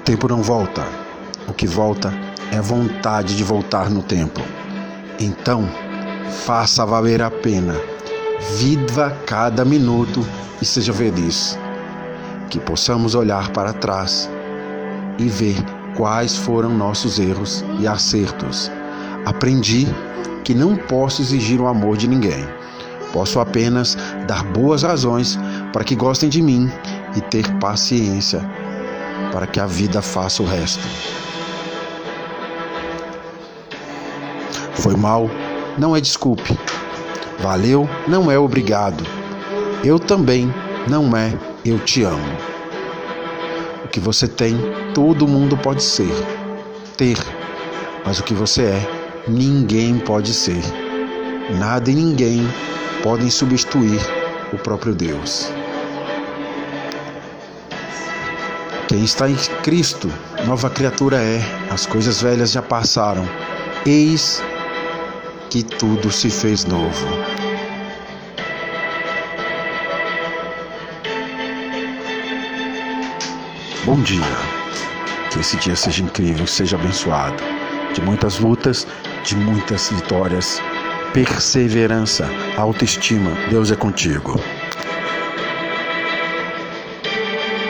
tempo não volta. O que volta é a vontade de voltar no tempo. Então, faça valer a pena. Viva cada minuto e seja feliz. Que possamos olhar para trás e ver quais foram nossos erros e acertos. Aprendi que não posso exigir o amor de ninguém. Posso apenas dar boas razões para que gostem de mim e ter paciência para que a vida faça o resto. Foi mal, não é desculpe. Valeu, não é obrigado. Eu também não é eu te amo. O que você tem, todo mundo pode ser, ter, mas o que você é, ninguém pode ser. Nada e ninguém podem substituir o próprio Deus. Quem está em Cristo, nova criatura é, as coisas velhas já passaram, eis que tudo se fez novo. Bom dia, que esse dia seja incrível, seja abençoado, de muitas lutas, de muitas vitórias perseverança, autoestima. Deus é contigo.